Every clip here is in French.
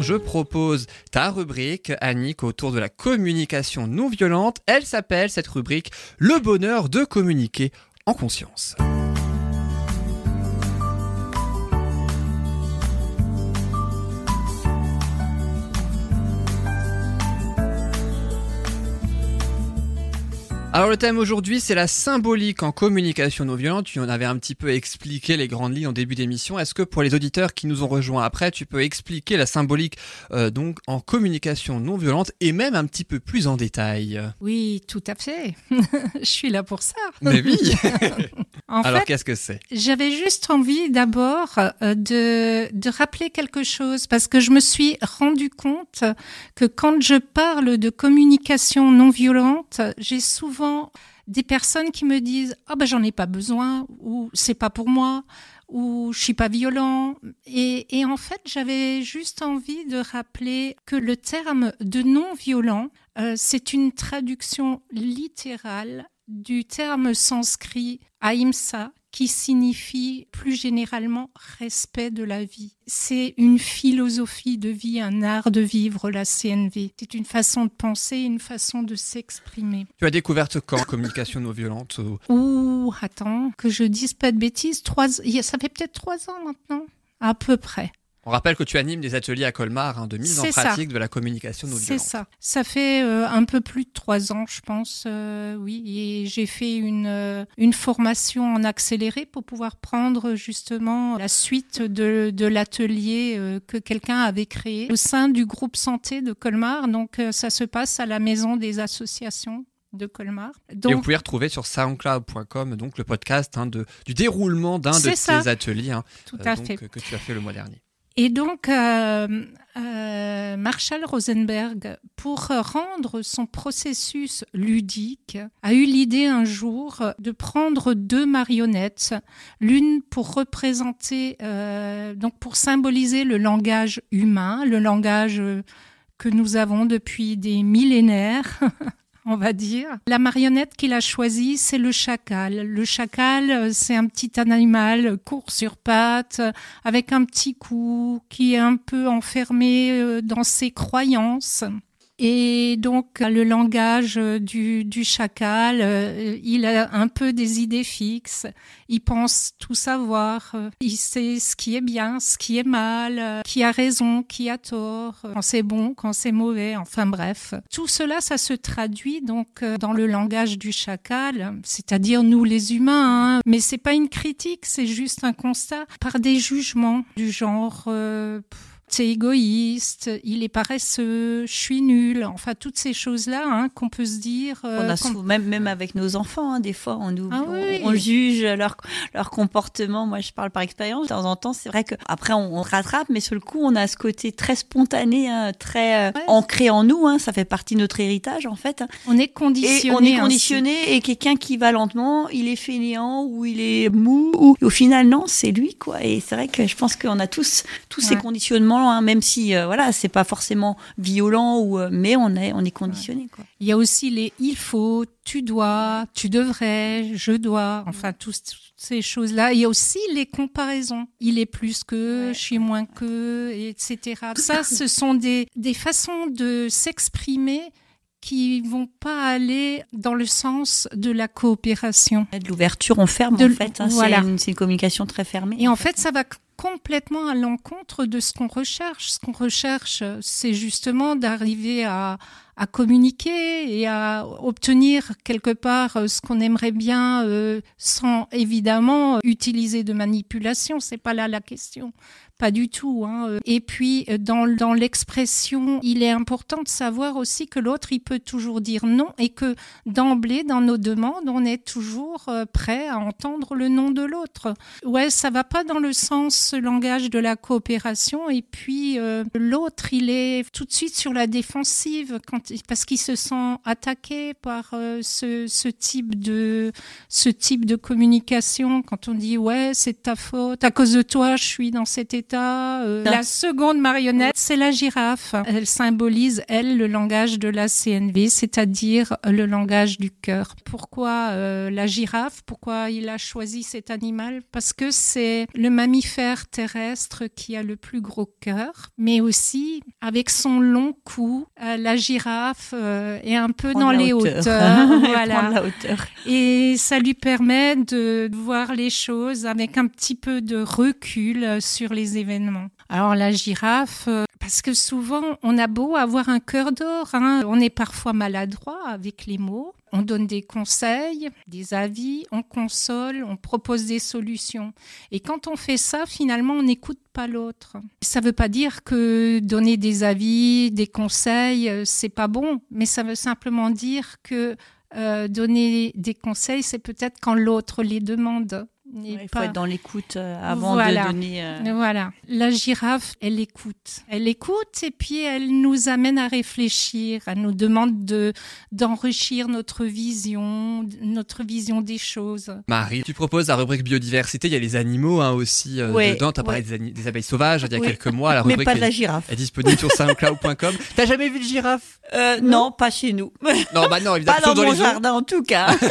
je propose ta rubrique, Annick, autour de la communication non violente. Elle s'appelle, cette rubrique, Le bonheur de communiquer en conscience. Alors le thème aujourd'hui c'est la symbolique en communication non violente. Tu en avais un petit peu expliqué les grandes lignes en début d'émission. Est-ce que pour les auditeurs qui nous ont rejoints après, tu peux expliquer la symbolique euh, donc en communication non violente et même un petit peu plus en détail? Oui, tout à fait. Je suis là pour ça. Mais oui. En Alors qu'est-ce que c'est? j'avais juste envie d'abord euh, de, de rappeler quelque chose parce que je me suis rendu compte que quand je parle de communication non violente, j'ai souvent des personnes qui me disent ah ben j'en ai pas besoin ou c'est pas pour moi ou je suis pas violent et, en fait j'avais juste envie de rappeler que le terme de non violent euh, c'est une traduction littérale du terme sanskrit ahimsa qui signifie plus généralement respect de la vie. C'est une philosophie de vie, un art de vivre, la CNV. C'est une façon de penser, une façon de s'exprimer. Tu as découvert ce quand communication non violente ou- Ouh, attends, que je dise pas de bêtises, trois, ça fait peut-être trois ans maintenant, à peu près. On rappelle que tu animes des ateliers à Colmar hein, de mise en C'est ça. pratique de la communication non C'est violente. ça. Ça fait euh, un peu plus de trois ans, je pense, euh, oui. Et j'ai fait une, euh, une formation en accéléré pour pouvoir prendre justement la suite de, de l'atelier que quelqu'un avait créé au sein du groupe santé de Colmar. Donc, ça se passe à la maison des associations de Colmar. Et vous Donc, pouvez retrouver sur soundcloud.com donc le podcast hein, de, du déroulement d'un de C'est ça. ateliers hein, tout à donc, fait. que tu as fait le mois dernier. Et donc, euh, euh, Marshall Rosenberg, pour rendre son processus ludique, a eu l'idée un jour de prendre deux marionnettes, l'une pour représenter, euh, donc pour symboliser le langage humain, le langage que nous avons depuis des millénaires. On va dire. La marionnette qu'il a choisie, c'est le chacal. Le chacal, euh, c'est un petit animal court sur pattes, avec un petit cou, qui est un peu enfermé euh, dans ses croyances. Et donc, le langage euh, du, du chacal, euh, il a un peu des idées fixes. Il pense tout savoir. Il sait ce qui est bien, ce qui est mal, euh, qui a raison, qui a tort, quand c'est bon, quand c'est mauvais. Enfin bref. Tout cela, ça se traduit donc dans le langage du chacal, c'est-à-dire nous les humains. hein. Mais c'est pas une critique, c'est juste un constat par des jugements du genre. C'est égoïste, il est paresseux, je suis nul, enfin toutes ces choses-là hein, qu'on peut se dire. euh, On a qu'on- sou- même, même avec nos enfants, hein, des fois, on, nous, Ah on, oui. on juge leur, leur comportement. Moi, je parle par expérience. De temps en temps, c'est vrai que après on, on rattrape, mais sur le coup, on a ce côté très spontané, hein, très euh, Ouais. ancré en nous. ça fait partie de notre héritage, en fait. on est Et conditionné. on est ainsi. conditionné. Et quelqu'un qui va lentement, il est fainéant ou il est mou. Ou au final, non, c'est lui, quoi. Et c'est vrai que je pense qu'on a tous tous ces Ouais. Hein, même si euh, voilà, c'est pas forcément violent ou, euh, mais on est on est conditionné, quoi. Il y a aussi les il faut, tu dois, tu devrais, je dois, enfin toutes ces choses-là. Il y a aussi les comparaisons. Il est plus que, Ouais. je suis moins que, etc. Ça, ce sont des, des façons de s'exprimer qui vont pas aller dans le sens de la coopération. De l'ouverture, on ferme De en fait. hein, voilà. C'est une, c'est une communication très fermée. Et en fait, ça va complètement à l'encontre de ce qu'on recherche. Ce qu'on recherche, c'est justement d'arriver à, à communiquer et à obtenir quelque part euh, ce qu'on aimerait bien, euh, sans évidemment utiliser de manipulation. C'est pas là la question. Pas du tout. Hein. Et puis, euh, dans, dans l'expression, il est important de savoir aussi que l'autre, il peut toujours dire non et que d'emblée, dans nos demandes, on est toujours euh, prêt à entendre le nom de l'autre. Ouais, ça va pas dans le sens, langage de la coopération. Et puis, euh, l'autre, il est tout de suite sur la défensive quand, parce qu'il se sent attaqué par euh, ce, ce type de, ce type de communication. Quand on dit, ouais, c'est ta faute, à cause de toi, je suis dans cet état. Euh, la seconde marionnette, c'est la girafe. Elle symbolise, elle, le langage de la CNV, c'est-à-dire le langage du cœur. Pourquoi euh, la girafe? Pourquoi il a choisi cet animal? Parce que c'est le mammifère terrestre qui a le plus gros cœur, mais aussi avec son long cou, euh, la girafe est un peu dans les hauteurs. voilà. La hauteur. Et ça lui permet de voir les choses avec un petit peu de recul sur les événements. Alors la girafe, euh, parce que souvent on a beau avoir un cœur d'or, hein, on est parfois maladroit avec les mots. On donne des conseils, des avis, on console, on propose des solutions. Et quand on fait ça, finalement, on n'écoute pas l'autre. Ça ne veut pas dire que donner des avis, des conseils, euh, c'est pas bon, mais ça veut simplement dire que euh, donner des conseils, c'est peut-être quand l'autre les demande il faut être dans l'écoute euh, avant de donner. Euh, voilà. La girafe, elle écoute. Elle écoute et puis elle nous amène à réfléchir. Elle nous demande de d'enrichir notre vision, notre vision des choses. Marie, tu proposes la rubrique biodiversité. Il y a les animaux hein, aussi euh, dedans. Tu as parlé des, abeilles sauvages il y a quelques mois. La rubrique Mais pas de la girafe. Est, disponible sur soundcloud.com. T'as jamais vu de girafe? Non, pas chez nous. Non, bah non, évidemment. Pas dans, mon jardin en tout cas.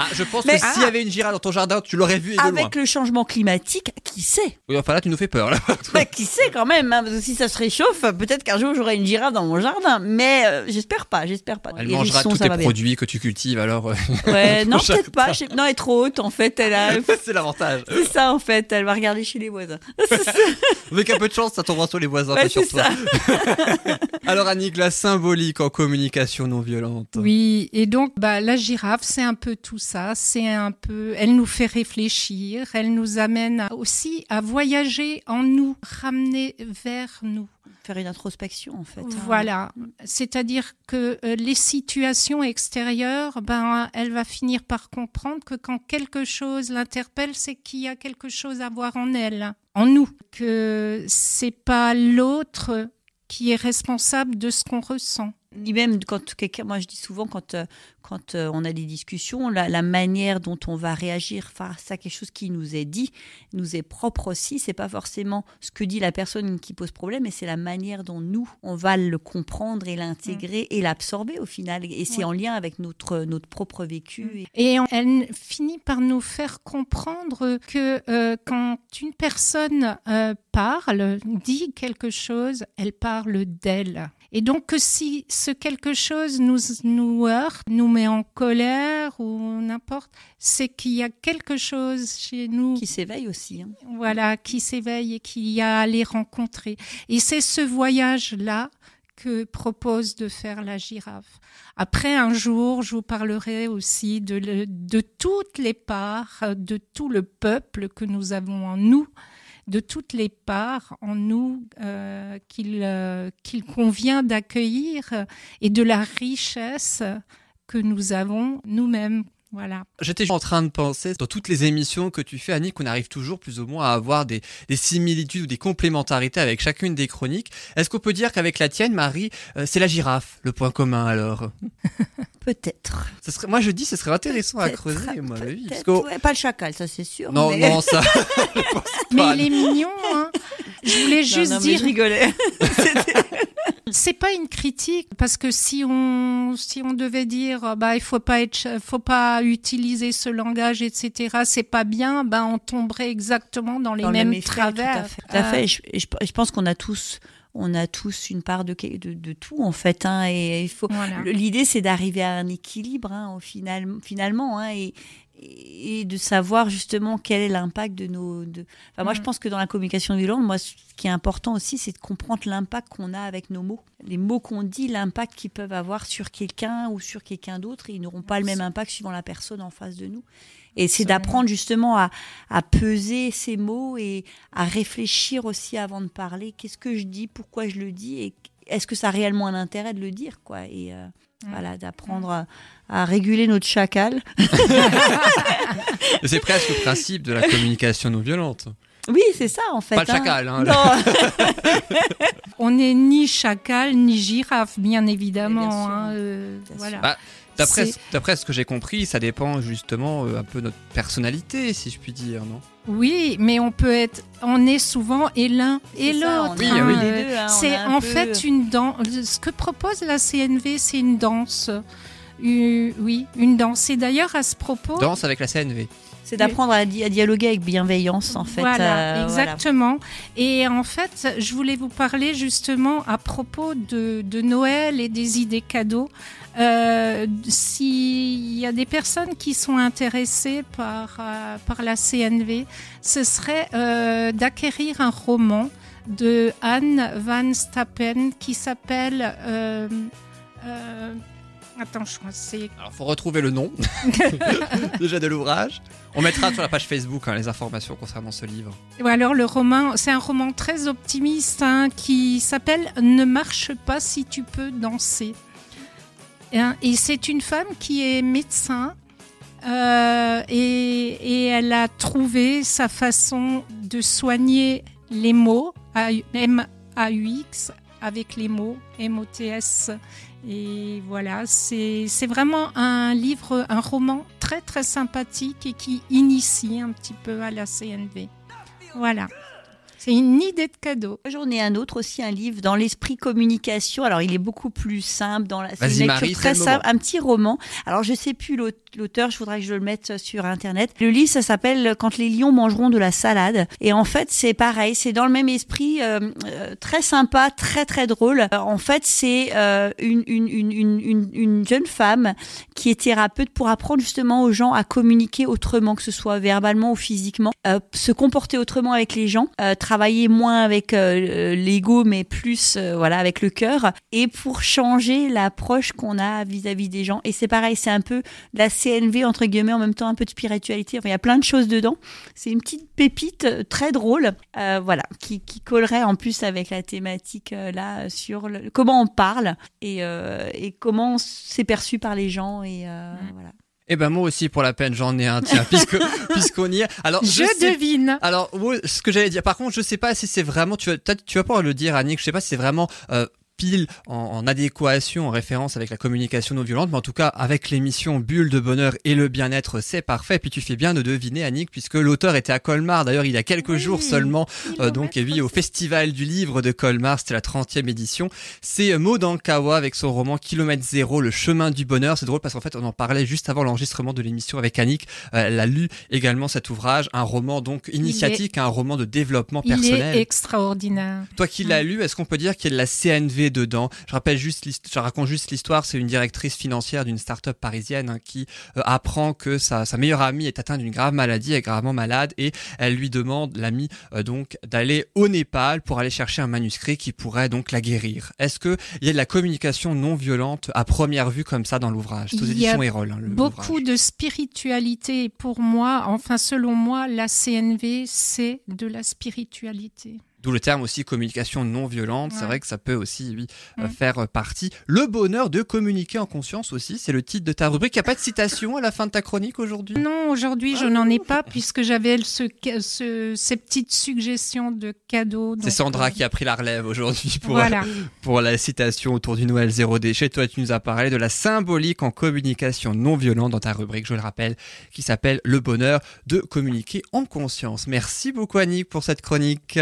Ah, je pense que s'il y avait une girafe dans ton jardin, tu l'aurais vu et Avec le changement climatique, qui sait? Oui, enfin là, tu nous fais peur. Là. Bah, qui sait quand même hein, Parce que si ça se réchauffe, peut-être qu'un jour j'aurai une girafe dans mon jardin. Mais euh, j'espère pas, j'espère pas. Elle mangera tous tes produits que tu cultives alors. Euh, ouais, non, peut-être pas. Non, elle est trop haute en fait. Elle a... C'est l'avantage. C'est ça en fait. Elle va regarder chez les voisins. Avec un peu de chance, ça tombera sur les voisins, pas sur toi. alors Annick, la symbolique en communication non violente. Oui, et donc bah, la girafe, c'est un peu tout ça. C'est un peu, elle nous fait réfléchir, elle nous amène aussi à voyager en nous, ramener vers nous. Faire une introspection en fait. Hein. Voilà, c'est-à-dire que euh, les situations extérieures, ben, elle va finir par comprendre que quand quelque chose l'interpelle, c'est qu'il y a quelque chose à voir en elle, en nous, que c'est pas l'autre qui est responsable de ce qu'on ressent. Ni même quand quelqu'un, moi je dis souvent quand euh, quand euh, on a des discussions, la, manière dont on va réagir face à quelque chose qui nous est dit nous est propre aussi. C'est pas forcément ce que dit la personne qui pose problème, mais c'est la manière dont nous on va le comprendre et l'intégrer et l'absorber au final. Et c'est en lien avec notre notre propre vécu. Et, elle finit par nous faire comprendre que euh, quand une personne euh, parle, dit quelque chose, elle parle d'elle. Et donc que si ce quelque chose nous, nous heurte, nous met en colère ou n'importe, c'est qu'il y a quelque chose chez nous qui s'éveille aussi. Hein. Voilà, qui s'éveille et qui y a à les rencontrer. Et c'est ce voyage-là que propose de faire la girafe. Après, un jour, je vous parlerai aussi de, de toutes les parts, de tout le peuple que nous avons en nous, de toutes les parts en nous euh, euh, qu'il convient d'accueillir et de la richesse que nous avons nous-mêmes voilà. J'étais en train de penser, dans toutes les émissions que tu fais, Annick, qu'on arrive toujours plus ou moins à avoir des, similitudes ou des complémentarités avec chacune des chroniques. Est-ce qu'on peut dire qu'avec la tienne, Marie, euh, c'est la girafe, le point commun alors? Peut-être. moi, je dis, ce serait intéressant à creuser, moi, pas le chacal, ça c'est sûr. Non, non, ça. mais il est mignon, hein. Je voulais juste dire. je rigolais. C'est pas une critique parce que si on si on devait dire bah il faut pas être faut pas utiliser ce langage etc c'est pas bien ben on tomberait exactement dans les mêmes travers. Tout à fait. Euh, je, pense qu'on a tous on a tous une part de, de, tout en fait hein, et il faut l'idée c'est d'arriver à un équilibre hein, au final finalement hein, et, et de savoir justement quel est l'impact de nos. De... Enfin, moi, je mm. pense que dans la communication violente, moi, ce qui est important aussi, c'est de comprendre l'impact qu'on a avec nos mots. Les mots qu'on dit, l'impact qu'ils peuvent avoir sur quelqu'un ou sur quelqu'un d'autre, ils n'auront pas le même impact suivant la personne en face de nous. Et c'est d'apprendre justement à, à, peser ces mots et à réfléchir aussi avant de parler. Qu'est-ce que je dis? Pourquoi je le dis? Et est-ce que ça a réellement un intérêt de le dire quoi? Et euh. Voilà, d'apprendre à à réguler notre chacal. c'est presque le principe de la communication non violente. Oui, c'est ça en fait. Pas le hein. chacal. Hein, On n'est ni chacal ni girafe, bien évidemment. Hein, euh, voilà. Bah, D'après ce que j'ai compris, ça dépend justement euh, un peu de notre personnalité, si je puis dire, non? Oui, mais on peut être, on est souvent et l'un et l'autre. Oui, oui. Hein. c'est en fait une danse. Ce que propose la CNV, c'est une danse. Euh, oui, une danse. Et d'ailleurs, à ce propos. Danse avec la CNV. C'est d'apprendre à, dialoguer avec bienveillance, en fait. Voilà, euh, exactement. Et en fait, je voulais vous parler justement à propos de, Noël et des idées cadeaux. Euh, S'il y a des personnes qui sont intéressées par, euh, par la CNV, ce serait euh, d'acquérir un roman de Anne Van Stappen qui s'appelle Attends, je crois que c'est. Alors, faut retrouver le nom déjà de l'ouvrage. On mettra sur la page Facebook hein, les informations concernant ce livre. Ouais, alors le roman, c'est un roman très optimiste hein, qui s'appelle Ne marche pas si tu peux danser. Et, c'est une femme qui est médecin euh, et, et, elle a trouvé sa façon de soigner les mots, M-A-U-X, avec les mots, M-O-T-S et voilà, c'est vraiment un livre, un roman très très sympathique et qui initie un petit peu à la CNV. Voilà. C'est une idée de cadeau. J'en ai un autre aussi, un livre dans l'esprit communication. Alors, il est beaucoup plus simple. Dans la... C'est une lecture très simple, un petit roman. Alors, je sais plus l'auteur, je voudrais que je le mette sur Internet. Le livre, ça s'appelle Quand les lions mangeront de la salade. Et en fait, c'est pareil, c'est dans le même esprit, euh, euh, très sympa, très très drôle. Euh, en fait, c'est une, une, une, une, jeune femme qui est thérapeute pour apprendre justement aux gens à communiquer autrement, que ce soit verbalement ou physiquement, se comporter autrement avec les gens, travailler moins avec euh, l'ego, mais plus euh, voilà avec le cœur, et pour changer l'approche qu'on a vis-à-vis des gens. Et c'est pareil, c'est un peu la CNV entre guillemets, en même temps un peu de spiritualité. Enfin, il y a plein de choses dedans. C'est une petite pépite euh, très drôle, voilà, qui, qui, collerait en plus avec la thématique là sur le, comment on parle et, et comment c'est perçu par les gens et voilà. Eh ben moi aussi pour la peine j'en ai un tiens puisque puisqu'on y est. Alors je, devine. Alors ce que j'allais dire par contre je sais pas si c'est vraiment tu vas tu vas pas le dire Annick je sais pas si c'est vraiment euh, pile en, adéquation, en référence avec la communication non violente, mais en tout cas avec l'émission Bulle de bonheur et le bien-être, c'est parfait. Puis tu fais bien de deviner, Annick, puisque l'auteur était à Colmar, d'ailleurs il y a quelques jours seulement, euh, donc et oui, au Festival du Livre de Colmar, c'était la 30e édition. C'est euh, Maud Ankawa avec son roman Kilomètre Zéro, le chemin du bonheur. C'est drôle parce qu'en fait on en parlait juste avant l'enregistrement de l'émission avec Annick. Euh, elle a lu également cet ouvrage, un roman donc initiatique, un roman de développement personnel. Il est extraordinaire. Toi qui l'as lu, est-ce qu'on peut dire qu'il y a de la CNV dedans. Je rappelle juste, je raconte juste l'histoire. C'est une directrice financière d'une start-up parisienne hein, qui euh, apprend que sa, meilleure amie est atteinte d'une grave maladie, est gravement malade, et elle lui demande, l'amie, euh, donc, d'aller au Népal pour aller chercher un manuscrit qui pourrait donc la guérir. Est-ce qu'il y a de la communication non violente à première vue comme ça dans l'ouvrage? C'est aux éditions Erol. Hein, beaucoup de spiritualité. Pour moi, enfin, selon moi, la CNV, c'est de la spiritualité. D'où le terme aussi communication non violente. C'est vrai que ça peut aussi oui, euh, mm. faire partie. Le bonheur de communiquer en conscience aussi, c'est le titre de ta rubrique. Il n'y a pas de citation à la fin de ta chronique aujourd'hui? Non, aujourd'hui je n'en ai pas puisque j'avais ce, ce, ces petites suggestions de cadeaux. C'est Sandra euh, qui a pris la relève aujourd'hui pour, pour la citation autour du Noël zéro déchet. Toi, tu nous as parlé de la symbolique en communication non violente dans ta rubrique, je le rappelle, qui s'appelle Le bonheur de communiquer en conscience. Merci beaucoup Annick pour cette chronique.